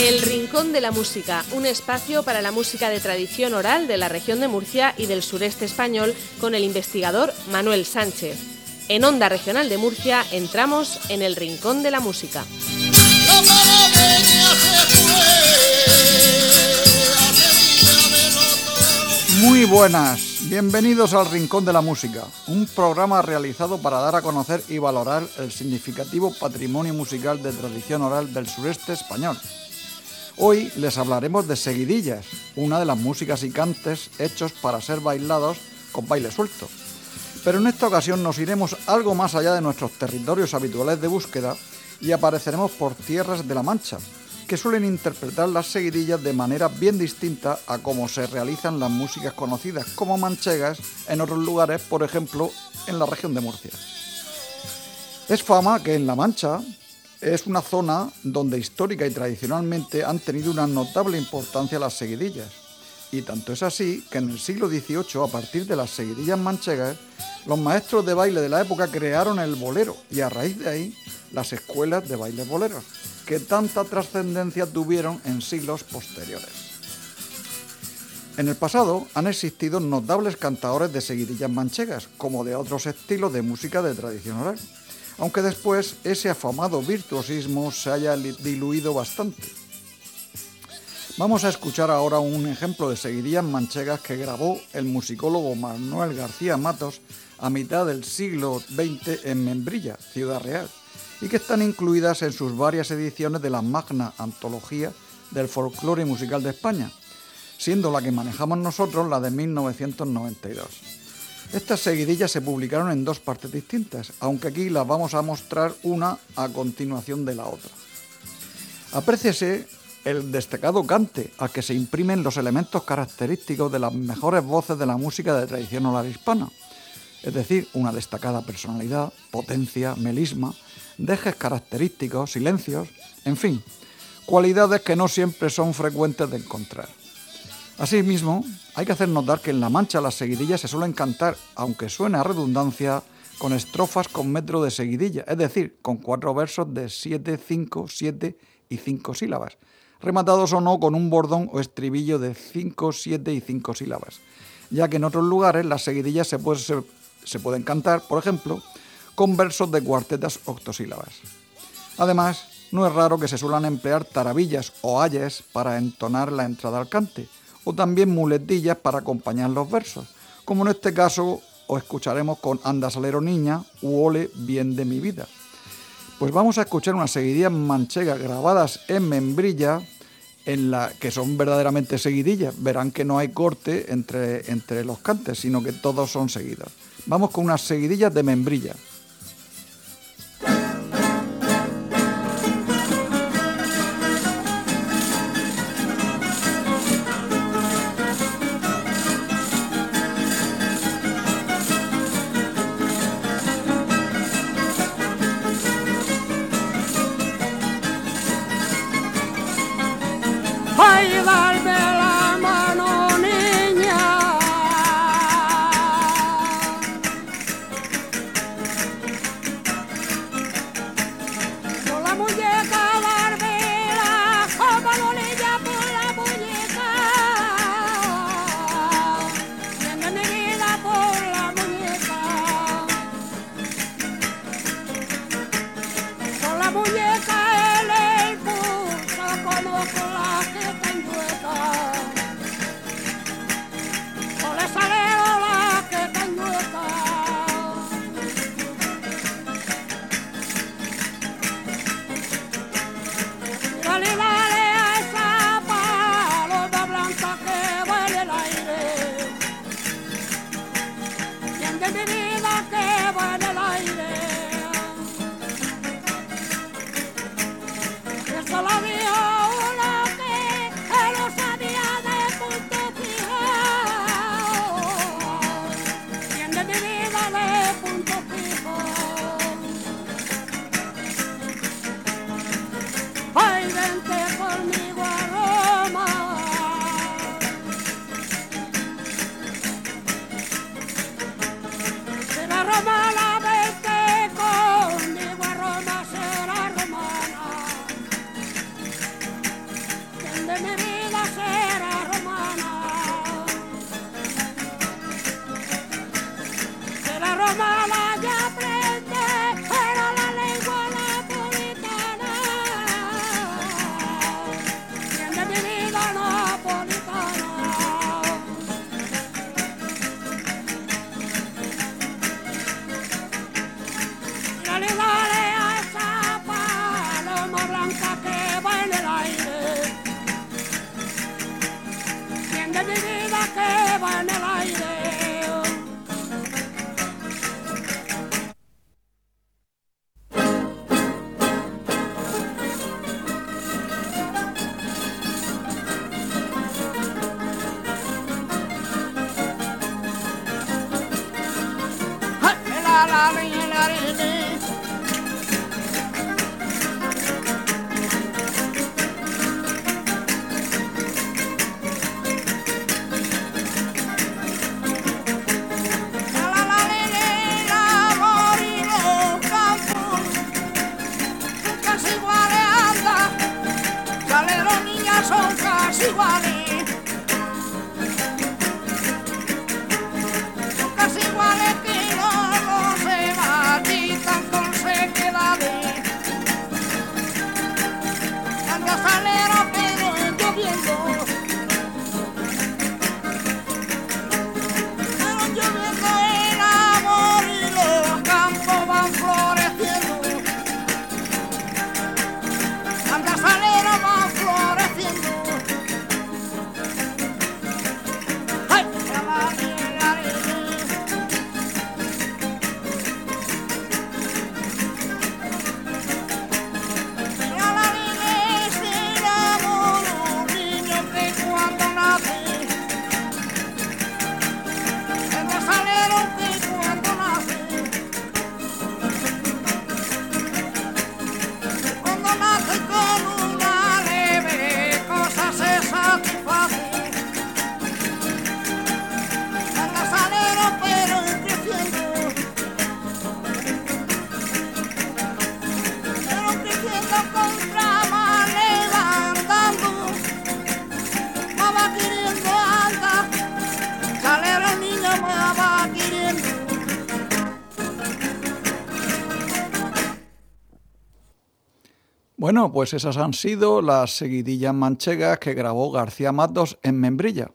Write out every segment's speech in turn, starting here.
El Rincón de la Música, un espacio para la música de tradición oral de la región de Murcia y del sureste español con el investigador Manuel Sánchez. En Onda Regional de Murcia entramos en el Rincón de la Música. Muy buenas, bienvenidos al Rincón de la Música, un programa realizado para dar a conocer y valorar el significativo patrimonio musical de tradición oral del sureste español. Hoy les hablaremos de seguidillas, una de las músicas y cantes hechos para ser bailados con baile suelto. Pero en esta ocasión nos iremos algo más allá de nuestros territorios habituales de búsqueda y apareceremos por tierras de la Mancha, que suelen interpretar las seguidillas de manera bien distinta a cómo se realizan las músicas conocidas como manchegas en otros lugares, por ejemplo, en la región de Murcia. Es fama que en La Mancha es una zona donde histórica y tradicionalmente han tenido una notable importancia las seguidillas. Y tanto es así que en el siglo XVIII, a partir de las seguidillas manchegas, los maestros de baile de la época crearon el bolero y a raíz de ahí las escuelas de baile boleros que tanta trascendencia tuvieron en siglos posteriores. En el pasado han existido notables cantadores de seguidillas manchegas, como de otros estilos de música de tradición oral, aunque después ese afamado virtuosismo se haya diluido bastante. Vamos a escuchar ahora un ejemplo de seguidillas manchegas que grabó el musicólogo Manuel García Matos a mitad del siglo XX en Membrilla, Ciudad Real, y que están incluidas en sus varias ediciones de la magna antología del folclore musical de España, siendo la que manejamos nosotros la de 1992. Estas seguidillas se publicaron en dos partes distintas, aunque aquí las vamos a mostrar una a continuación de la otra. Apréciese el destacado cante al que se imprimen los elementos característicos de las mejores voces de la música de tradición oral hispana, es decir, una destacada personalidad, potencia, melisma, dejes característicos, silencios, en fin, cualidades que no siempre son frecuentes de encontrar. Asimismo, hay que hacer notar que en La Mancha las seguidillas se suelen cantar, aunque suene a redundancia, con estrofas con metro de seguidilla, es decir, con cuatro versos de 7, 5, 7 y 5 sílabas, rematados o no con un bordón o estribillo de 5, 7 y 5 sílabas, ya que en otros lugares las seguidillas se, se pueden cantar, por ejemplo, con versos de cuartetas octosílabas. Además, no es raro que se suelan emplear tarabillas o ayes para entonar la entrada al cante, o también muletillas para acompañar los versos, como en este caso os escucharemos con Anda Salero Niña u Ole Bien de mi vida. Pues vamos a escuchar unas seguidillas manchegas grabadas en membrilla, en la que son verdaderamente seguidillas. Verán que no hay corte entre, entre los cantes, sino que todos son seguidos. Vamos con unas seguidillas de membrilla. mulher de mi vida que va en el aire. Bueno, pues esas han sido las seguidillas manchegas que grabó García Matos en Membrilla.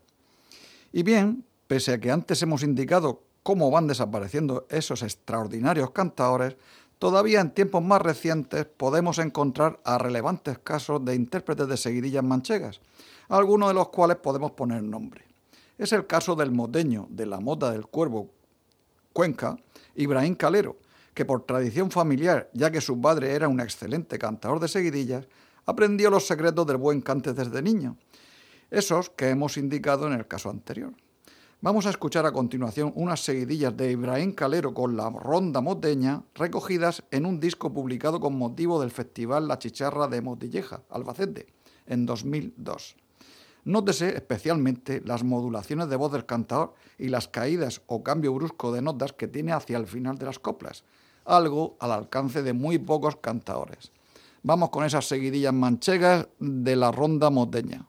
Y bien, pese a que antes hemos indicado cómo van desapareciendo esos extraordinarios cantadores, todavía en tiempos más recientes podemos encontrar a relevantes casos de intérpretes de seguidillas manchegas, algunos de los cuales podemos poner nombre. Es el caso del moteño de la Mota del Cuervo Cuenca, Ibrahim Calero, que por tradición familiar, ya que su padre era un excelente cantador de seguidillas, aprendió los secretos del buen cante desde niño, esos que hemos indicado en el caso anterior. Vamos a escuchar a continuación unas seguidillas de Ibrahim Calero con la ronda moteña recogidas en un disco publicado con motivo del Festival La Chicharra de Motilleja, Albacete, en 2002. Nótese especialmente las modulaciones de voz del cantador y las caídas o cambio brusco de notas que tiene hacia el final de las coplas, algo al alcance de muy pocos cantadores. Vamos con esas seguidillas manchegas de la ronda moteña.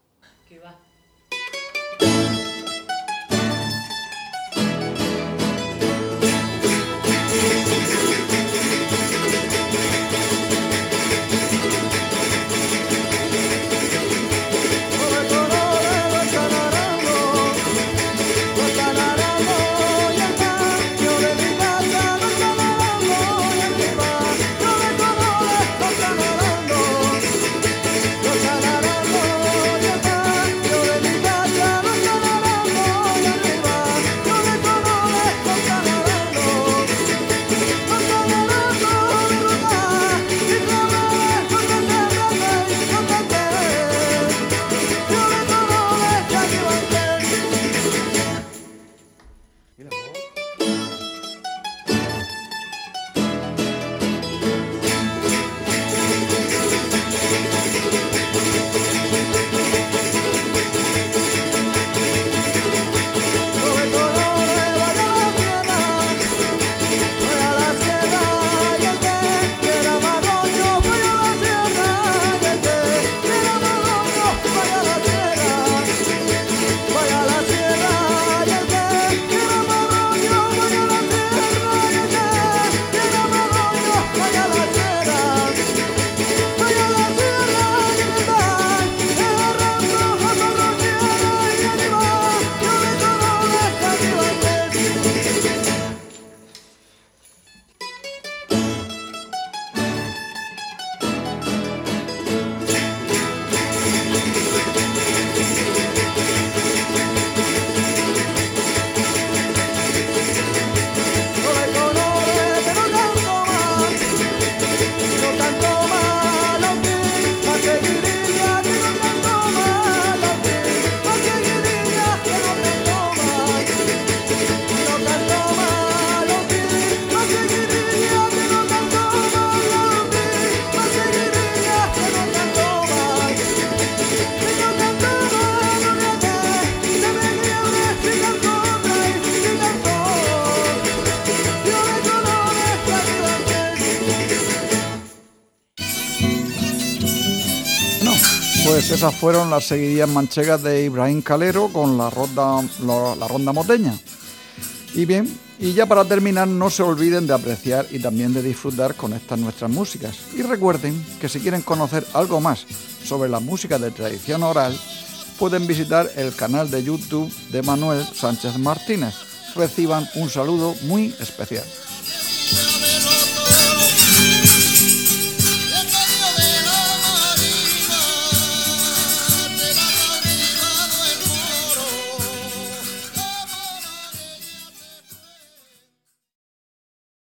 Pues esas fueron las seguidillas manchegas de Ibrahim Calero con la ronda, la ronda moteña. Y bien, y ya para terminar, no se olviden de apreciar y también de disfrutar con estas nuestras músicas. Y recuerden que si quieren conocer algo más sobre la música de tradición oral, pueden visitar el canal de YouTube de Manuel Sánchez Martínez. Reciban un saludo muy especial.